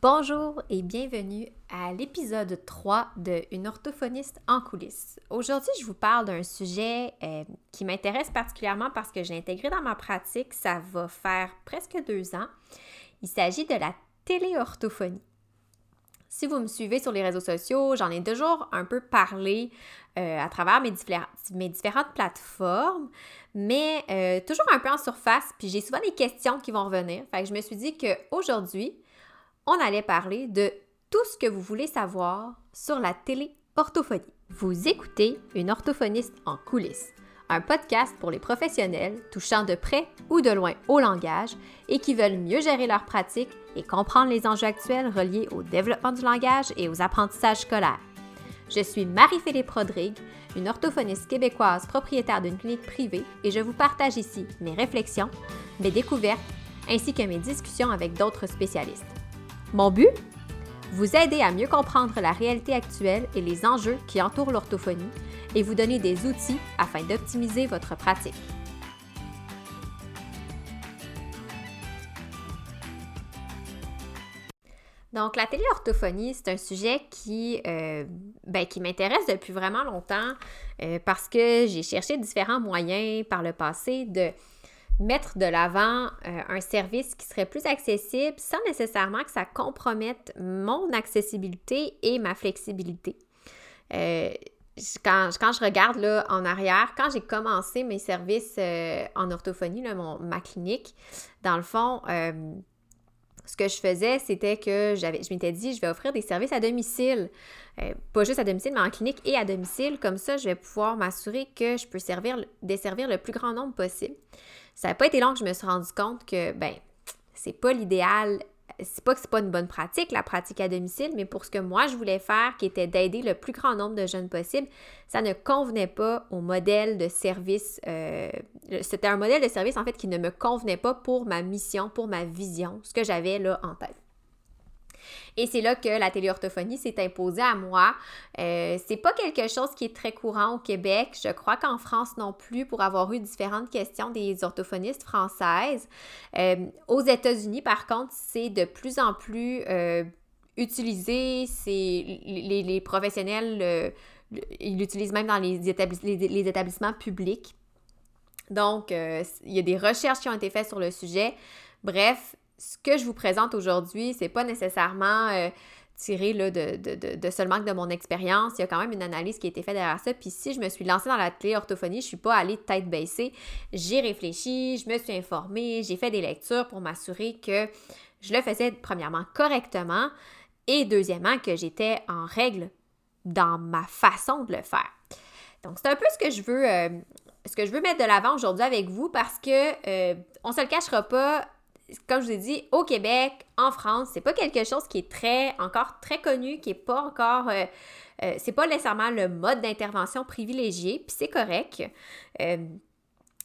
Bonjour et bienvenue à l'épisode 3 de Une orthophoniste en coulisses. Aujourd'hui, je vous parle d'un sujet euh, qui m'intéresse particulièrement parce que j'ai intégré dans ma pratique, ça va faire presque deux ans. Il s'agit de la téléorthophonie. Si vous me suivez sur les réseaux sociaux, j'en ai toujours un peu parlé euh, à travers mes, différentes plateformes, mais euh, toujours un peu en surface, puis j'ai souvent des questions qui vont revenir. Fait que je me suis dit qu'aujourd'hui, on allait parler de tout ce que vous voulez savoir sur la télé-orthophonie. Vous écoutez une orthophoniste en coulisses, un podcast pour les professionnels touchant de près ou de loin au langage et qui veulent mieux gérer leur pratique et comprendre les enjeux actuels reliés au développement du langage et aux apprentissages scolaires. Je suis Marie-Philippe Rodrigue, une orthophoniste québécoise propriétaire d'une clinique privée et je vous partage ici mes réflexions, mes découvertes ainsi que mes discussions avec d'autres spécialistes. Mon but? Vous aider à mieux comprendre la réalité actuelle et les enjeux qui entourent l'orthophonie et vous donner des outils afin d'optimiser votre pratique. Donc, la téléorthophonie, c'est un sujet qui, euh, ben, qui m'intéresse depuis vraiment longtemps euh, parce que j'ai cherché différents moyens par le passé de mettre de l'avant euh, un service qui serait plus accessible sans nécessairement que ça compromette mon accessibilité et ma flexibilité. Euh, quand, je regarde là, en arrière, quand j'ai commencé mes services euh, en orthophonie, là, mon, ma clinique, dans le fond, ce que je faisais, c'était que je m'étais dit, je vais offrir des services à domicile. pas juste à domicile, mais en clinique et à domicile. Comme ça, je vais pouvoir m'assurer que je peux servir, desservir le plus grand nombre possible. Ça n'a pas été long que je me suis rendu compte que, ben, c'est pas l'idéal. C'est pas que c'est pas une bonne pratique, la pratique à domicile, mais pour ce que moi je voulais faire, qui était d'aider le plus grand nombre de jeunes possible, ça ne convenait pas au modèle de service. Euh, c'était un modèle de service en fait qui ne me convenait pas pour ma mission, pour ma vision, ce que j'avais là en tête. Et c'est là que la téléorthophonie s'est imposée à moi. Euh, c'est pas quelque chose qui est très courant au Québec. Je crois qu'en France non plus, pour avoir eu différentes questions des orthophonistes françaises. Euh, aux États-Unis, par contre, c'est de plus en plus euh, utilisé. C'est les, professionnels ils l'utilisent même dans les établissements publics. Donc, il y a des recherches qui ont été faites sur le sujet. Bref, ce que je vous présente aujourd'hui, c'est pas nécessairement euh, tiré là, de, de, de, seulement de mon expérience. Il y a quand même une analyse qui a été faite derrière ça. Puis si je me suis lancée dans la téléorthophonie, je suis pas allée tête baissée. J'ai réfléchi, je me suis informée, j'ai fait des lectures pour m'assurer que je le faisais premièrement correctement et deuxièmement que j'étais en règle dans ma façon de le faire. Donc c'est un peu ce que je veux euh, ce que je veux mettre de l'avant aujourd'hui avec vous parce que euh, on se le cachera pas, comme je vous ai dit, au Québec, en France, c'est pas quelque chose qui est très, encore très connu, qui est pas encore, euh, euh, c'est pas nécessairement le mode d'intervention privilégié, puis c'est correct. Euh,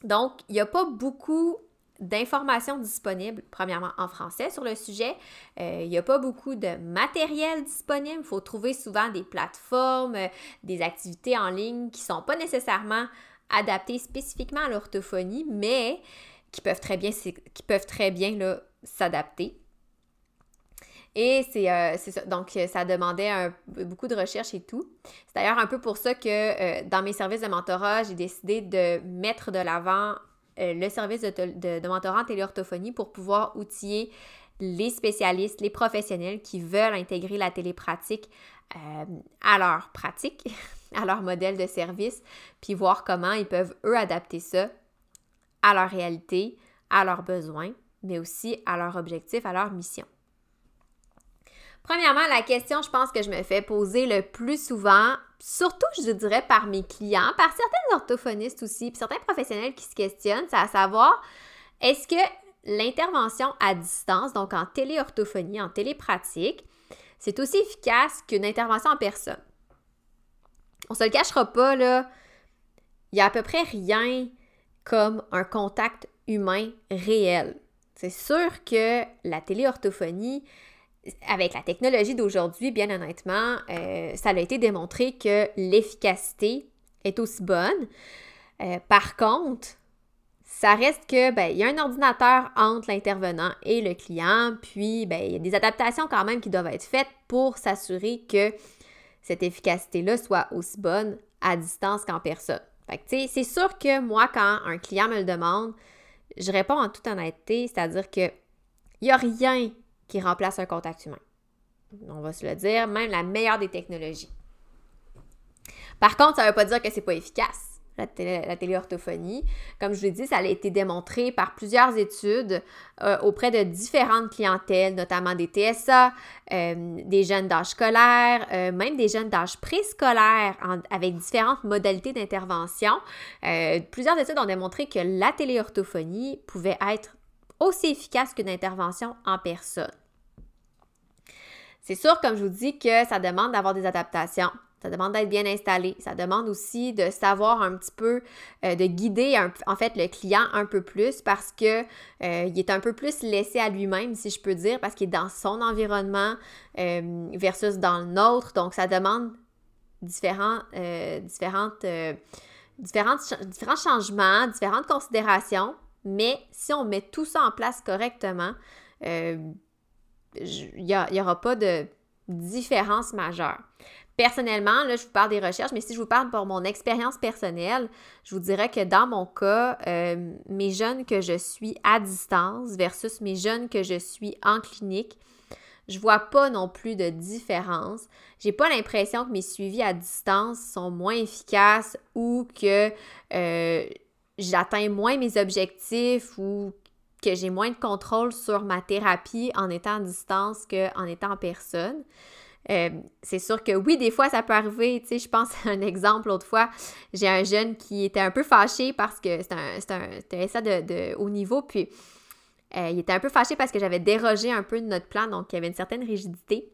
donc, il n'y a pas beaucoup d'informations disponibles, premièrement en français sur le sujet. il n'y a pas beaucoup de matériel disponible. Il faut trouver souvent des plateformes, des activités en ligne qui ne sont pas nécessairement adaptées spécifiquement à l'orthophonie, mais qui peuvent très bien, qui peuvent très bien s'adapter. Et c'est euh, ça. Donc, ça demandait beaucoup de recherche et tout. C'est d'ailleurs un peu pour ça que euh, dans mes services de mentorat, j'ai décidé de mettre de l'avant euh, le service de, de, de, mentorat en téléorthophonie pour pouvoir outiller les spécialistes, les professionnels qui veulent intégrer la télépratique à leur pratique, à leur modèle de service, puis voir comment ils peuvent, eux, adapter ça à leur réalité, à leurs besoins, mais aussi à leur objectif, à leur mission. Premièrement, la question, je pense que je me fais poser le plus souvent, surtout, je dirais, par mes clients, par certains orthophonistes aussi, puis certains professionnels qui se questionnent, c'est à savoir, est-ce que l'intervention à distance, donc en téléorthophonie, en télépratique, c'est aussi efficace qu'une intervention en personne? On se le cachera pas, là, il y a à peu près rien comme un contact humain réel. C'est sûr que la téléorthophonie, avec la technologie d'aujourd'hui, bien honnêtement, euh, ça a été démontré que l'efficacité est aussi bonne. Euh, par contre, ça reste que ben, il y a un ordinateur entre l'intervenant et le client, puis ben, il y a des adaptations quand même qui doivent être faites pour s'assurer que cette efficacité-là soit aussi bonne à distance qu'en personne. Fait c'est sûr que moi, quand un client me le demande, je réponds en toute honnêteté, c'est-à-dire que il n'y a rien qui remplace un contact humain. On va se le dire, même la meilleure des technologies. Par contre, ça ne veut pas dire que c'est pas efficace la, téléorthophonie. Comme je l'ai dit, ça a été démontré par plusieurs études euh, auprès de différentes clientèles, notamment des TSA, euh, des jeunes d'âge scolaire, euh, même des jeunes d'âge préscolaire avec différentes modalités d'intervention. plusieurs études ont démontré que la téléorthophonie pouvait être aussi efficace qu'une intervention en personne. C'est sûr, comme je vous dis, que ça demande d'avoir des adaptations. Ça demande d'être bien installé. Ça demande aussi de savoir un petit peu, euh, de guider en fait le client un peu plus parce que euh, il est un peu plus laissé à lui-même, si je peux dire, parce qu'il est dans son environnement euh, versus dans le nôtre. Donc, ça demande différents, différentes, différentes, différents changements, différentes considérations. Mais si on met tout ça en place correctement, il n'y aura pas de différence majeure. Personnellement, là, je vous parle des recherches, mais si je vous parle pour mon expérience personnelle, je vous dirais que dans mon cas, euh, mes jeunes que je suis à distance versus mes jeunes que je suis en clinique, je vois pas non plus de différence. J'ai pas l'impression que mes suivis à distance sont moins efficaces ou que euh, j'atteins moins mes objectifs ou que j'ai moins de contrôle sur ma thérapie en étant à distance qu'en étant en personne. Euh, c'est sûr que oui, des fois, ça peut arriver. Je pense à un exemple l'autre fois. J'ai un jeune qui était un peu fâché parce que c'est un, de, haut niveau. Puis, euh, il était un peu fâché parce que j'avais dérogé un peu de notre plan. Donc, il y avait une certaine rigidité.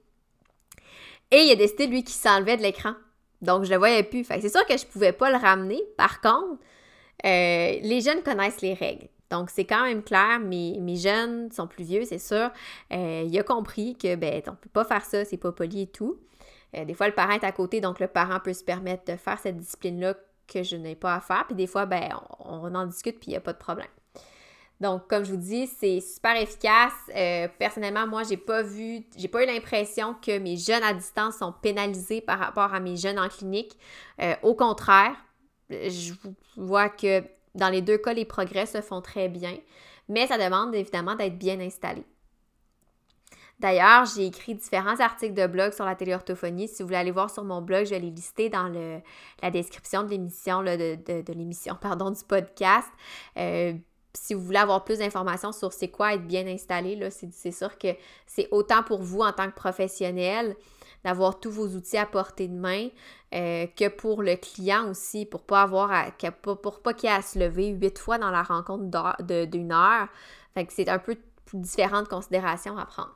Et il a décidé, lui, qu'il s'enlevait de l'écran. Donc, je le voyais plus. Fait c'est sûr que je pouvais pas le ramener. Par contre, euh, les jeunes connaissent les règles. Donc, c'est quand même clair, mes, mes jeunes sont plus vieux, c'est sûr. Euh, il a compris que, ben, on peut pas faire ça, c'est pas poli et tout. Euh, des fois, le parent est à côté, donc le parent peut se permettre de faire cette discipline-là que je n'ai pas à faire. Puis des fois, ben, on, en discute, puis il n'y a pas de problème. Donc, comme je vous dis, c'est super efficace. Euh, personnellement, moi, j'ai pas vu, j'ai pas eu l'impression que mes jeunes à distance sont pénalisés par rapport à mes jeunes en clinique. au contraire, je vois que dans les deux cas, les progrès se font très bien, mais ça demande évidemment d'être bien installé. D'ailleurs, j'ai écrit différents articles de blog sur la téléorthophonie. Si vous voulez aller voir sur mon blog, je vais les lister dans la description de l'émission, de, l'émission, pardon, du podcast. Euh, si vous voulez avoir plus d'informations sur c'est quoi être bien installé, c'est, sûr que c'est autant pour vous en tant que professionnel d'avoir tous vos outils à portée de main euh, que pour le client aussi, pour pas avoir à, pour pas qu'il ait à se lever huit fois dans la rencontre d'une heure. Fait que c'est un peu différentes considérations à prendre.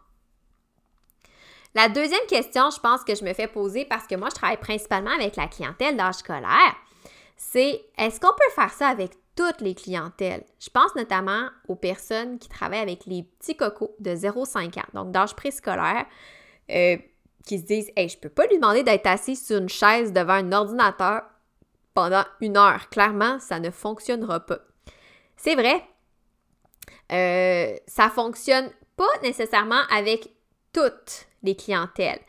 La deuxième question, je pense que je me fais poser parce que moi, je travaille principalement avec la clientèle d'âge scolaire, c'est est-ce qu'on peut faire ça avec toutes les clientèles? Je pense notamment aux personnes qui travaillent avec les petits cocos de 0,5 ans, donc d'âge préscolaire. Euh, qui se disent Hey, je peux pas lui demander d'être assis sur une chaise devant un ordinateur pendant une heure. Clairement, ça ne fonctionnera pas. C'est vrai, euh, ça fonctionne pas nécessairement avec toutes les clientèles.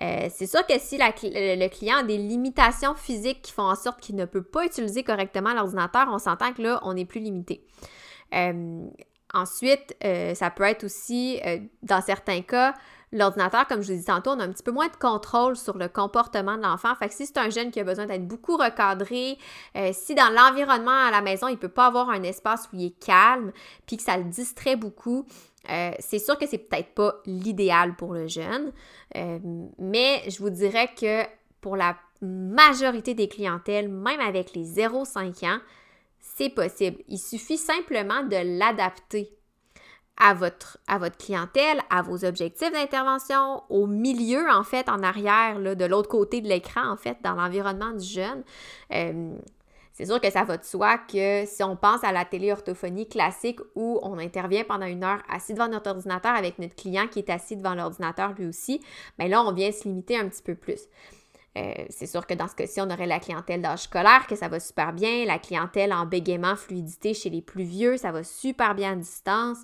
Euh, c'est sûr que si le client a des limitations physiques qui font en sorte qu'il ne peut pas utiliser correctement l'ordinateur, on s'entend que là, on est plus limité. Euh, ensuite, ça peut être aussi, dans certains cas, L'ordinateur, comme je vous disais tantôt, on a un petit peu moins de contrôle sur le comportement de l'enfant. Fait que si c'est un jeune qui a besoin d'être beaucoup recadré, euh, si dans l'environnement à la maison, il ne peut pas avoir un espace où il est calme, puis que ça le distrait beaucoup, euh, c'est sûr que c'est peut-être pas l'idéal pour le jeune. Euh, mais je vous dirais que pour la majorité des clientèles, même avec les 0-5 ans, c'est possible. Il suffit simplement de l'adapter à votre, clientèle, à vos objectifs d'intervention, au milieu, en fait, en arrière, de l'autre côté de l'écran, en fait, dans l'environnement du jeune. Euh, c'est sûr que ça va de soi que si on pense à la téléorthophonie classique où on intervient pendant une heure assis devant notre ordinateur avec notre client qui est assis devant l'ordinateur lui aussi, bien là, on vient se limiter un petit peu plus. Euh, c'est sûr que dans ce cas-ci, on aurait la clientèle d'âge scolaire, que ça va super bien. La clientèle en bégaiement, fluidité chez les plus vieux, ça va super bien à distance.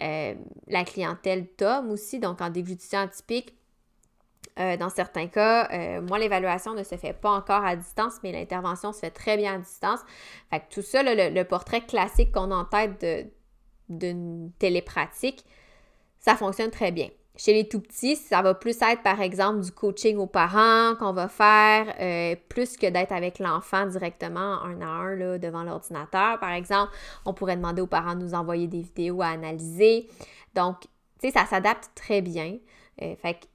Euh, la clientèle TOM aussi, donc en déglutition atypique, euh, dans certains cas, moi, l'évaluation ne se fait pas encore à distance, mais l'intervention se fait très bien à distance. Fait que tout ça, le, portrait classique qu'on a en tête d'une télépratique, ça fonctionne très bien. Chez les tout petits, ça va plus être par exemple du coaching aux parents qu'on va faire, euh, plus que d'être avec l'enfant directement un à un là, devant l'ordinateur. Par exemple, on pourrait demander aux parents de nous envoyer des vidéos à analyser. Donc, tu sais, ça s'adapte très bien. Euh, fait que,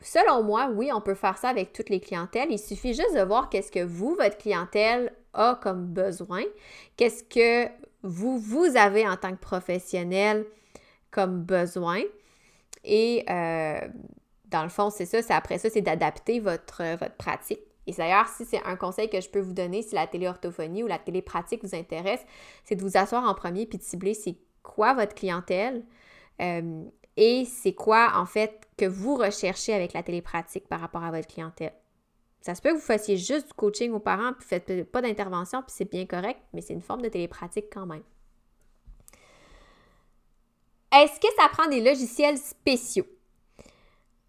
selon moi, oui, on peut faire ça avec toutes les clientèles. Il suffit juste de voir qu'est-ce que vous, votre clientèle, a comme besoin, qu'est-ce que vous, vous avez en tant que professionnel comme besoin. Et euh, dans le fond, c'est ça, c'est après ça, c'est d'adapter votre, votre pratique. Et d'ailleurs, si c'est un conseil que je peux vous donner, si la téléorthophonie ou la télépratique vous intéresse, c'est de vous asseoir en premier puis de cibler c'est quoi votre clientèle euh, et c'est quoi en fait que vous recherchez avec la télépratique par rapport à votre clientèle. Ça se peut que vous fassiez juste du coaching aux parents puis faites pas d'intervention puis c'est bien correct, mais c'est une forme de télépratique quand même. Est-ce que ça prend des logiciels spéciaux?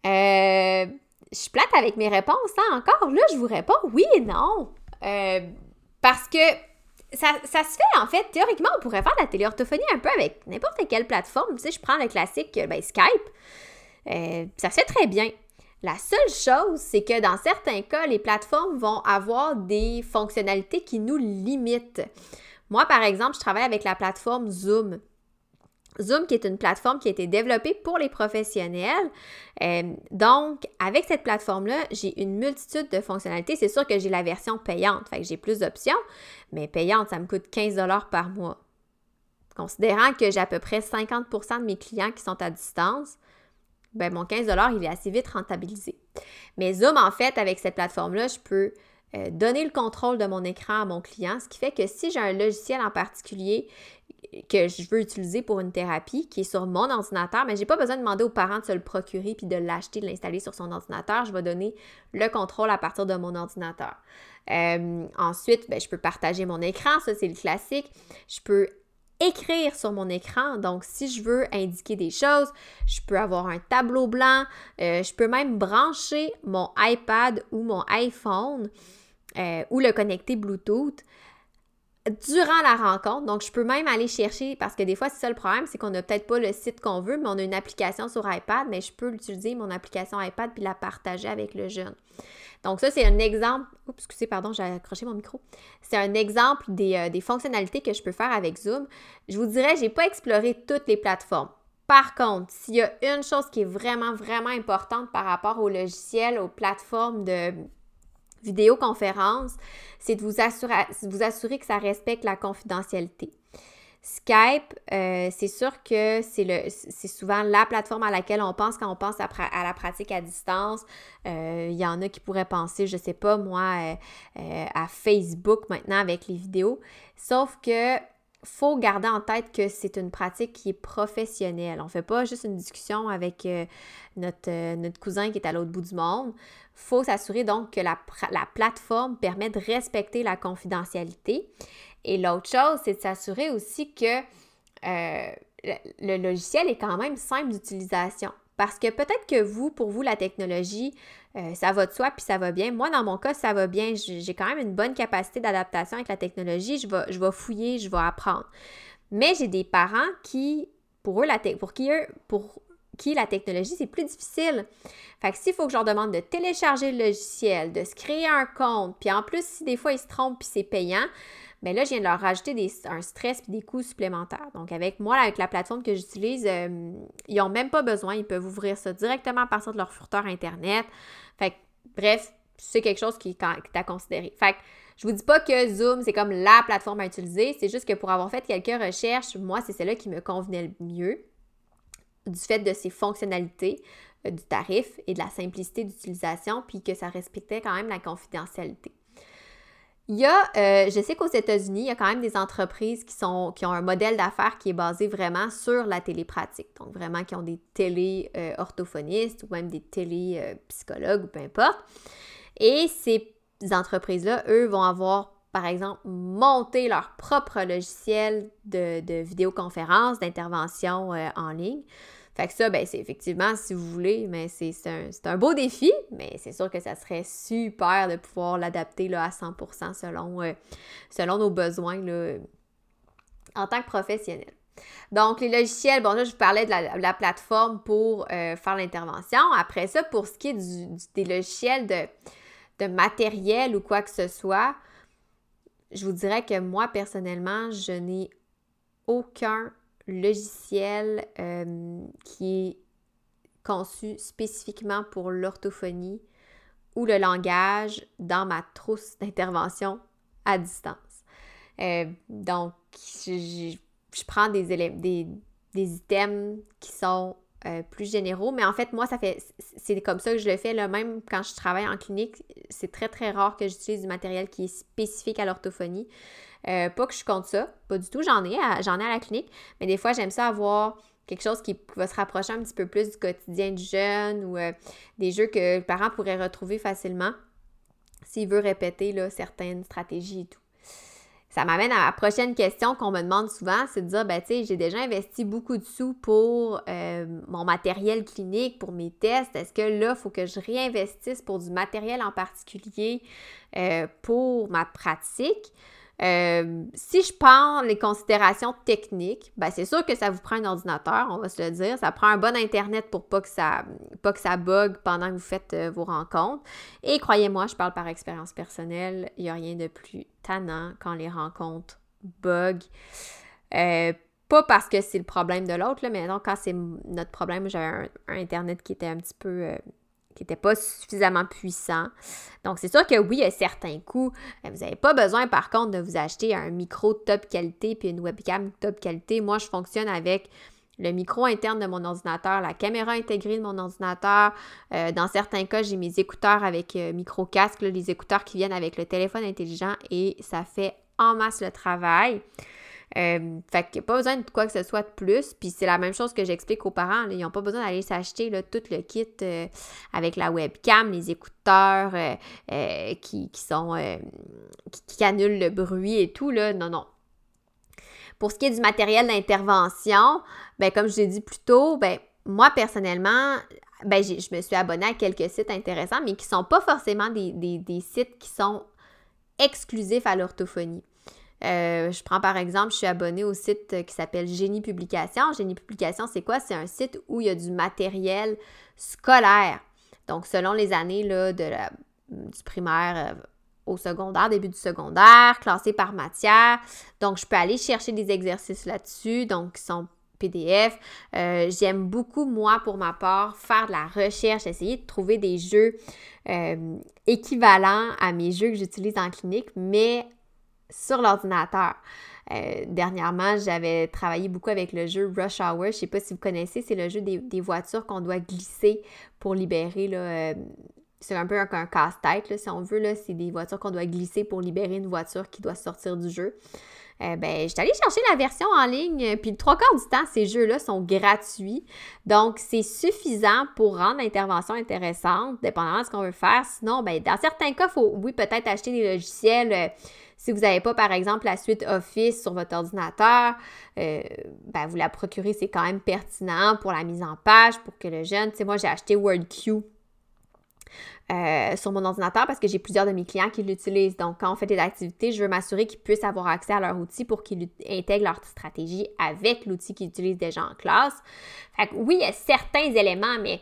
Euh, je suis plate avec mes réponses, hein, encore. Là, je vous réponds oui et non. Euh, parce que ça, se fait, en fait, théoriquement, on pourrait faire de la téléorthophonie un peu avec n'importe quelle plateforme. Tu sais, je prends le classique, ben, Skype. Euh, ça se fait très bien. La seule chose, c'est que dans certains cas, les plateformes vont avoir des fonctionnalités qui nous limitent. Moi, par exemple, je travaille avec la plateforme Zoom. Zoom, qui est une plateforme qui a été développée pour les professionnels. Euh, donc, avec cette plateforme-là, j'ai une multitude de fonctionnalités. C'est sûr que j'ai la version payante, fait que j'ai plus d'options, mais payante, ça me coûte 15 par mois. Considérant que j'ai à peu près 50% de mes clients qui sont à distance, ben mon 15 il est assez vite rentabilisé. Mais Zoom, en fait, avec cette plateforme-là, je peux euh, donner le contrôle de mon écran à mon client, ce qui fait que si j'ai un logiciel en particulier que je veux utiliser pour une thérapie qui est sur mon ordinateur, mais je n'ai pas besoin de demander aux parents de se le procurer puis de l'acheter, de l'installer sur son ordinateur. Je vais donner le contrôle à partir de mon ordinateur. Euh, ensuite, ben, je peux partager mon écran, ça c'est le classique. Je peux écrire sur mon écran. Donc, si je veux indiquer des choses, je peux avoir un tableau blanc. Euh, je peux même brancher mon iPad ou mon iPhone euh, ou le connecter Bluetooth durant la rencontre. Donc, je peux même aller chercher, parce que des fois, c'est ça le problème, c'est qu'on n'a peut-être pas le site qu'on veut, mais on a une application sur iPad, mais je peux utiliser mon application iPad puis la partager avec le jeune. Donc, ça, c'est un exemple. Oups, excusez, pardon, j'ai accroché mon micro. C'est un exemple des, euh, des, fonctionnalités que je peux faire avec Zoom. Je vous dirais, je n'ai pas exploré toutes les plateformes. Par contre, s'il y a une chose qui est vraiment, vraiment importante par rapport au logiciel, aux plateformes de vidéoconférence, c'est de vous assurer, vous assurer que ça respecte la confidentialité. Skype, euh, c'est sûr que c'est souvent la plateforme à laquelle on pense quand on pense à, la pratique à distance. Euh, il y en a qui pourraient penser, je sais pas moi, euh, à Facebook maintenant avec les vidéos. Sauf que faut garder en tête que c'est une pratique qui est professionnelle. On ne fait pas juste une discussion avec euh, notre, euh, notre, cousin qui est à l'autre bout du monde. Faut s'assurer donc que la, plateforme permet de respecter la confidentialité. Et l'autre chose, c'est de s'assurer aussi que euh, le logiciel est quand même simple d'utilisation. Parce que peut-être que vous, pour vous, la technologie, euh, ça va de soi puis ça va bien. Moi, dans mon cas, ça va bien. J'ai quand même une bonne capacité d'adaptation avec la technologie. Je vais, je vais fouiller, je vais apprendre. Mais j'ai des parents qui, pour eux, la pour qui eux, pour qui la technologie, c'est plus difficile. Fait que s'il faut que je leur demande de télécharger le logiciel, de se créer un compte, puis en plus, si des fois ils se trompent puis c'est payant, mais là, je viens de leur rajouter un stress et des coûts supplémentaires. Donc, avec moi, avec la plateforme que j'utilise, euh, ils n'ont même pas besoin. Ils peuvent ouvrir ça directement à partir de leur furteur Internet. Fait que, bref, c'est quelque chose qui, est à considérer. Fait que, je vous dis pas que Zoom, c'est comme la plateforme à utiliser. C'est juste que pour avoir fait quelques recherches, moi, c'est celle-là qui me convenait le mieux du fait de ses fonctionnalités, euh, du tarif et de la simplicité d'utilisation, puis que ça respectait quand même la confidentialité. Il y a, euh, je sais qu'aux États-Unis, il y a quand même des entreprises qui, sont, qui ont un modèle d'affaires qui est basé vraiment sur la télépratique. Donc, vraiment, qui ont des télé-orthophonistes ou même des télé-psychologues ou peu importe. Et ces entreprises-là, eux, vont avoir, par exemple, monté leur propre logiciel de, vidéoconférence, d'intervention euh, en ligne. Fait que ça, ben, c'est effectivement, si vous voulez, mais c'est un, beau défi, mais c'est sûr que ça serait super de pouvoir l'adapter à 100% selon, euh, selon nos besoins là, en tant que professionnel. Donc, les logiciels, bon, là, je vous parlais de la, plateforme pour euh, faire l'intervention. Après ça, pour ce qui est du, des logiciels de, de matériel ou quoi que ce soit, je vous dirais que moi, personnellement, je n'ai aucun logiciel euh, qui est conçu spécifiquement pour l'orthophonie ou le langage dans ma trousse d'intervention à distance. Euh, donc, je, prends des, des, des items qui sont euh, plus généraux. Mais en fait, moi, ça fait c'est comme ça que je le fais. Là, même quand je travaille en clinique, c'est très, très rare que j'utilise du matériel qui est spécifique à l'orthophonie. Euh, pas que je compte ça, pas du tout. J'en ai, j'en ai à la clinique, mais des fois, j'aime ça avoir quelque chose qui va se rapprocher un petit peu plus du quotidien du jeune ou euh, des jeux que le parent pourrait retrouver facilement s'il veut répéter là, certaines stratégies et tout ça m'amène à la prochaine question qu'on me demande souvent, c'est de dire, ben tu sais, j'ai déjà investi beaucoup de sous pour euh, mon matériel clinique, pour mes tests. Est-ce que là, il faut que je réinvestisse pour du matériel en particulier euh, pour ma pratique? Euh, si je prends les considérations techniques, ben c'est sûr que ça vous prend un ordinateur, on va se le dire. Ça prend un bon Internet pour pas que ça, pas que ça bug pendant que vous faites euh, vos rencontres. Et croyez-moi, je parle par expérience personnelle, il n'y a rien de plus tannant quand les rencontres bug. Euh, pas parce que c'est le problème de l'autre, mais donc quand c'est notre problème, j'avais un, Internet qui était un petit peu qui n'était pas suffisamment puissant. Donc, c'est sûr que oui, il y a certains coûts. Vous n'avez pas besoin, par contre, de vous acheter un micro top qualité puis une webcam top qualité. Moi, je fonctionne avec le micro interne de mon ordinateur, la caméra intégrée de mon ordinateur. Euh, dans certains cas, j'ai mes écouteurs avec euh, micro-casque, les écouteurs qui viennent avec le téléphone intelligent et ça fait en masse le travail. Euh, fait qu'il n'y a pas besoin de quoi que ce soit de plus. Puis c'est la même chose que j'explique aux parents. Ils n'ont pas besoin d'aller s'acheter tout le kit euh, avec la webcam, les écouteurs euh, qui, sont qui, annulent le bruit et tout. Là. Non, non. Pour ce qui est du matériel d'intervention, ben, comme je l'ai dit plus tôt, ben, moi personnellement, ben, je me suis abonnée à quelques sites intéressants, mais qui ne sont pas forcément des, des sites qui sont exclusifs à l'orthophonie. Euh, je prends par exemple, je suis abonnée au site qui s'appelle Génie Publication. Génie Publication, c'est quoi? C'est un site où il y a du matériel scolaire. Donc, selon les années là, de du primaire euh, au secondaire, début du secondaire, classé par matière. Donc, je peux aller chercher des exercices là-dessus, donc qui sont PDF. Euh, j'aime beaucoup, moi, pour ma part, faire de la recherche, essayer de trouver des jeux équivalents à mes jeux que j'utilise en clinique, mais sur l'ordinateur. Euh, dernièrement, j'avais travaillé beaucoup avec le jeu Rush Hour. Je ne sais pas si vous connaissez, c'est le jeu des, voitures qu'on doit glisser pour libérer. Euh, c'est un peu un, casse-tête, si on veut. C'est des voitures qu'on doit glisser pour libérer une voiture qui doit sortir du jeu. Euh, ben, j'étais allée chercher la version en ligne, puis trois quarts du temps, ces jeux-là sont gratuits. Donc, c'est suffisant pour rendre l'intervention intéressante, dépendamment de ce qu'on veut faire. Sinon, ben, dans certains cas, il faut, oui, peut-être acheter des logiciels si vous n'avez pas, par exemple, la suite Office sur votre ordinateur, euh, ben, vous la procurez, c'est quand même pertinent pour la mise en page, pour que le jeune, tu sais, moi, j'ai acheté WordQ euh, sur mon ordinateur parce que j'ai plusieurs de mes clients qui l'utilisent. Donc, quand on fait des activités, je veux m'assurer qu'ils puissent avoir accès à leur outil pour qu'ils intègrent leur stratégie avec l'outil qu'ils utilisent déjà en classe. Fait que oui, il y a certains éléments, mais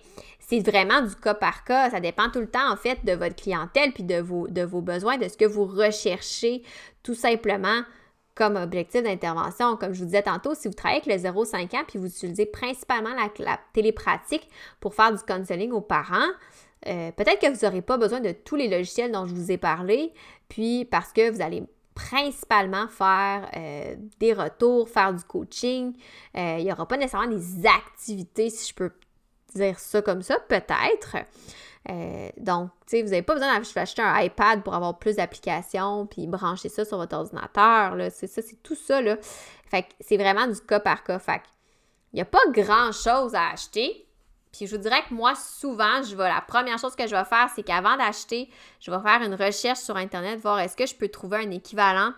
c'est vraiment du cas par cas. Ça dépend tout le temps, en fait, de votre clientèle puis de vos, de vos besoins, de ce que vous recherchez tout simplement comme objectif d'intervention. Comme je vous disais tantôt, si vous travaillez avec le 0,5 ans puis vous utilisez principalement la, télépratique pour faire du counseling aux parents, euh, peut-être que vous n'aurez pas besoin de tous les logiciels dont je vous ai parlé, puis parce que vous allez principalement faire euh, des retours, faire du coaching. Euh, il n'y aura pas nécessairement des activités, si je peux dire ça comme ça, peut-être. Euh, donc, tu sais, vous n'avez pas besoin d'acheter un iPad pour avoir plus d'applications puis brancher ça sur votre ordinateur. C'est ça, c'est tout ça. Là. Fait que c'est vraiment du cas par cas. Fait il n'y a pas grand-chose à acheter. Puis je vous dirais que moi, souvent, je vais, la première chose que je vais faire, c'est qu'avant d'acheter, je vais faire une recherche sur Internet, voir est-ce que je peux trouver un équivalent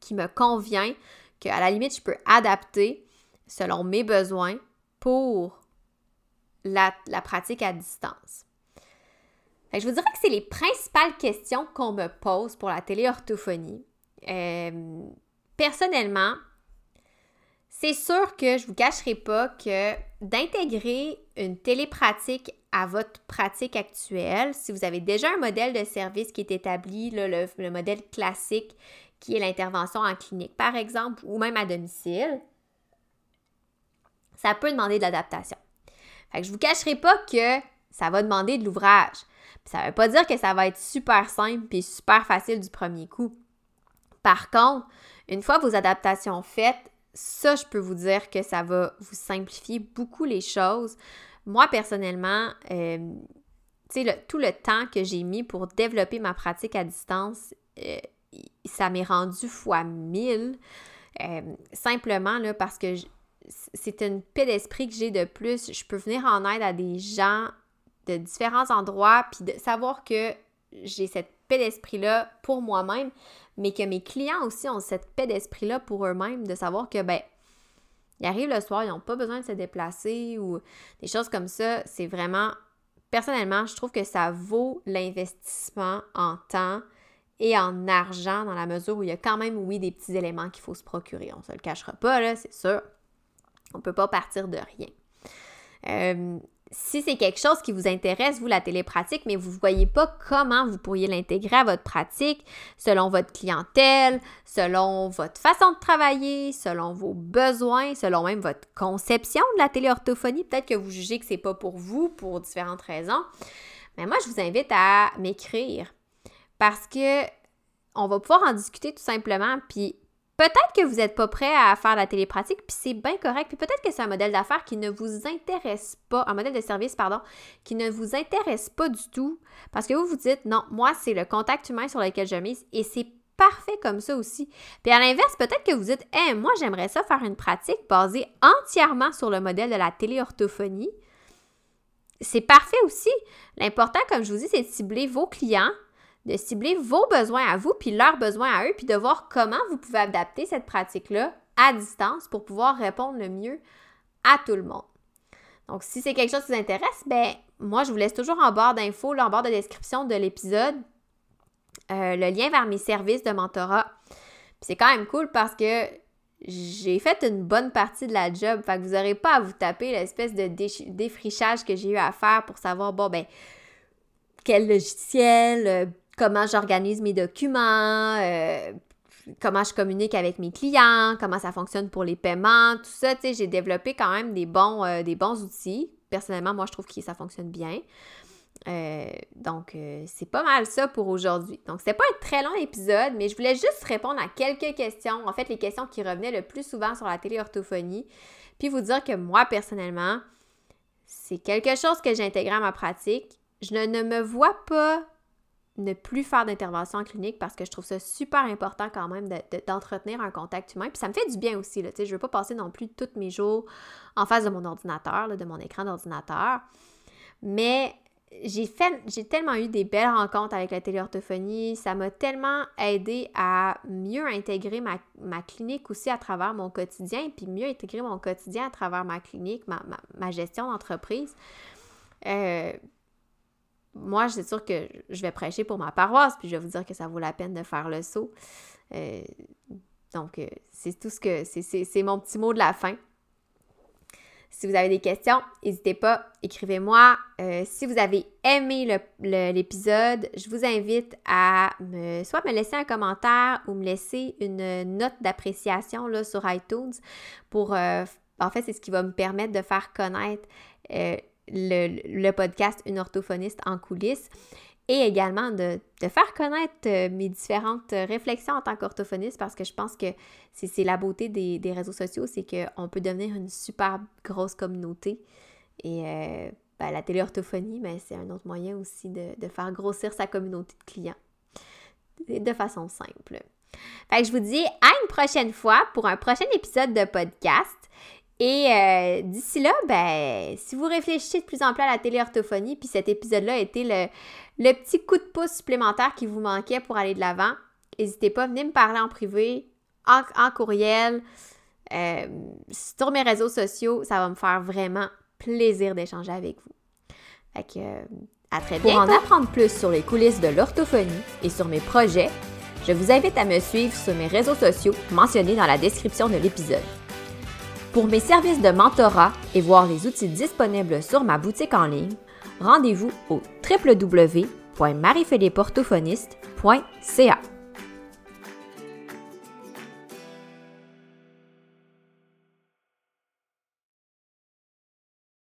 qui me convient, qu'à la limite, je peux adapter selon mes besoins pour la, pratique à distance. je vous dirais que c'est les principales questions qu'on me pose pour la téléorthophonie. Euh, personnellement, c'est sûr que je ne vous cacherai pas que d'intégrer une télépratique à votre pratique actuelle, si vous avez déjà un modèle de service qui est établi, le, modèle classique qui est l'intervention en clinique par exemple, ou même à domicile, ça peut demander de l'adaptation. Fait que je vous cacherai pas que ça va demander de l'ouvrage. Ça veut pas dire que ça va être super simple et super facile du premier coup. Par contre, une fois vos adaptations faites, ça, je peux vous dire que ça va vous simplifier beaucoup les choses. Moi, personnellement, euh, tout le temps que j'ai mis pour développer ma pratique à distance, euh, ça m'est rendu fois mille. Euh, simplement là, parce que c'est une paix d'esprit que j'ai de plus. Je peux venir en aide à des gens de différents endroits, puis de savoir que j'ai cette paix d'esprit-là pour moi-même, mais que mes clients aussi ont cette paix d'esprit-là pour eux-mêmes, de savoir que, ben, ils arrivent le soir, ils n'ont pas besoin de se déplacer ou des choses comme ça. C'est vraiment, personnellement, je trouve que ça vaut l'investissement en temps et en argent dans la mesure où il y a quand même, oui, des petits éléments qu'il faut se procurer. On ne se le cachera pas, là, c'est sûr. On ne peut pas partir de rien. Euh, si c'est quelque chose qui vous intéresse, vous, la télépratique, mais vous ne voyez pas comment vous pourriez l'intégrer à votre pratique selon votre clientèle, selon votre façon de travailler, selon vos besoins, selon même votre conception de la téléorthophonie, peut-être que vous jugez que ce n'est pas pour vous pour différentes raisons. Mais moi, je vous invite à m'écrire parce que on va pouvoir en discuter tout simplement. Puis Peut-être que vous n'êtes pas prêt à faire la télépratique, puis c'est bien correct. Puis peut-être que c'est un modèle d'affaires qui ne vous intéresse pas, un modèle de service, pardon, qui ne vous intéresse pas du tout, parce que vous vous dites, non, moi, c'est le contact humain sur lequel je mise, et c'est parfait comme ça aussi. Puis à l'inverse, peut-être que vous dites, hé, moi, j'aimerais ça faire une pratique basée entièrement sur le modèle de la téléorthophonie. C'est parfait aussi. L'important, comme je vous dis, c'est de cibler vos clients de cibler vos besoins à vous, puis leurs besoins à eux, puis de voir comment vous pouvez adapter cette pratique-là à distance pour pouvoir répondre le mieux à tout le monde. Donc, si c'est quelque chose qui vous intéresse, ben moi, je vous laisse toujours en barre d'infos, en barre de description de l'épisode, euh, le lien vers mes services de mentorat. c'est quand même cool parce que j'ai fait une bonne partie de la job. Fait que vous n'aurez pas à vous taper l'espèce de défrichage que j'ai eu à faire pour savoir, bon, ben, quel logiciel, euh, comment j'organise mes documents, euh, comment je communique avec mes clients, comment ça fonctionne pour les paiements, tout ça, tu sais, j'ai développé quand même des bons, euh, des bons outils. Personnellement, moi, je trouve que ça fonctionne bien. Euh, donc, c'est pas mal ça pour aujourd'hui. Donc, c'est pas un très long épisode, mais je voulais juste répondre à quelques questions. En fait, les questions qui revenaient le plus souvent sur la téléorthophonie. Puis vous dire que moi, personnellement, c'est quelque chose que j'ai intégré à ma pratique. Je ne me vois pas ne plus faire d'intervention en clinique parce que je trouve ça super important quand même d'entretenir un contact humain. Puis ça me fait du bien aussi. Là, je ne veux pas passer non plus tous mes jours en face de mon ordinateur, de mon écran d'ordinateur. Mais j'ai j'ai tellement eu des belles rencontres avec la téléorthophonie. Ça m'a tellement aidé à mieux intégrer ma, clinique aussi à travers mon quotidien, puis mieux intégrer mon quotidien à travers ma clinique, ma, gestion d'entreprise. Euh, moi, c'est sûr que je vais prêcher pour ma paroisse, puis je vais vous dire que ça vaut la peine de faire le saut. Euh, donc, euh, c'est tout ce que. C'est mon petit mot de la fin. Si vous avez des questions, n'hésitez pas, écrivez-moi. Euh, si vous avez aimé l'épisode, je vous invite à me, soit me laisser un commentaire ou me laisser une note d'appréciation sur iTunes pour. en fait, c'est ce qui va me permettre de faire connaître le, podcast Une orthophoniste en coulisses et également de, faire connaître euh, mes différentes réflexions en tant qu'orthophoniste parce que je pense que c'est la beauté des, réseaux sociaux, c'est qu'on peut devenir une super grosse communauté. Et euh, ben, la téléorthophonie, ben, c'est un autre moyen aussi de, de, faire grossir sa communauté de clients de façon simple. Fait que je vous dis à une prochaine fois pour un prochain épisode de podcast. Et euh, d'ici là, ben, si vous réfléchissez de plus en plus à la téléorthophonie, puis cet épisode-là a été le, le petit coup de pouce supplémentaire qui vous manquait pour aller de l'avant, n'hésitez pas, venez me parler en privé, en, courriel, euh, sur mes réseaux sociaux. Ça va me faire vraiment plaisir d'échanger avec vous. Fait que, euh, à très bientôt. Pour en apprendre plus sur les coulisses de l'orthophonie et sur mes projets, je vous invite à me suivre sur mes réseaux sociaux mentionnés dans la description de l'épisode. Pour mes services de mentorat et voir les outils disponibles sur ma boutique en ligne, rendez-vous au www.mariephilippeorthophoniste.ca.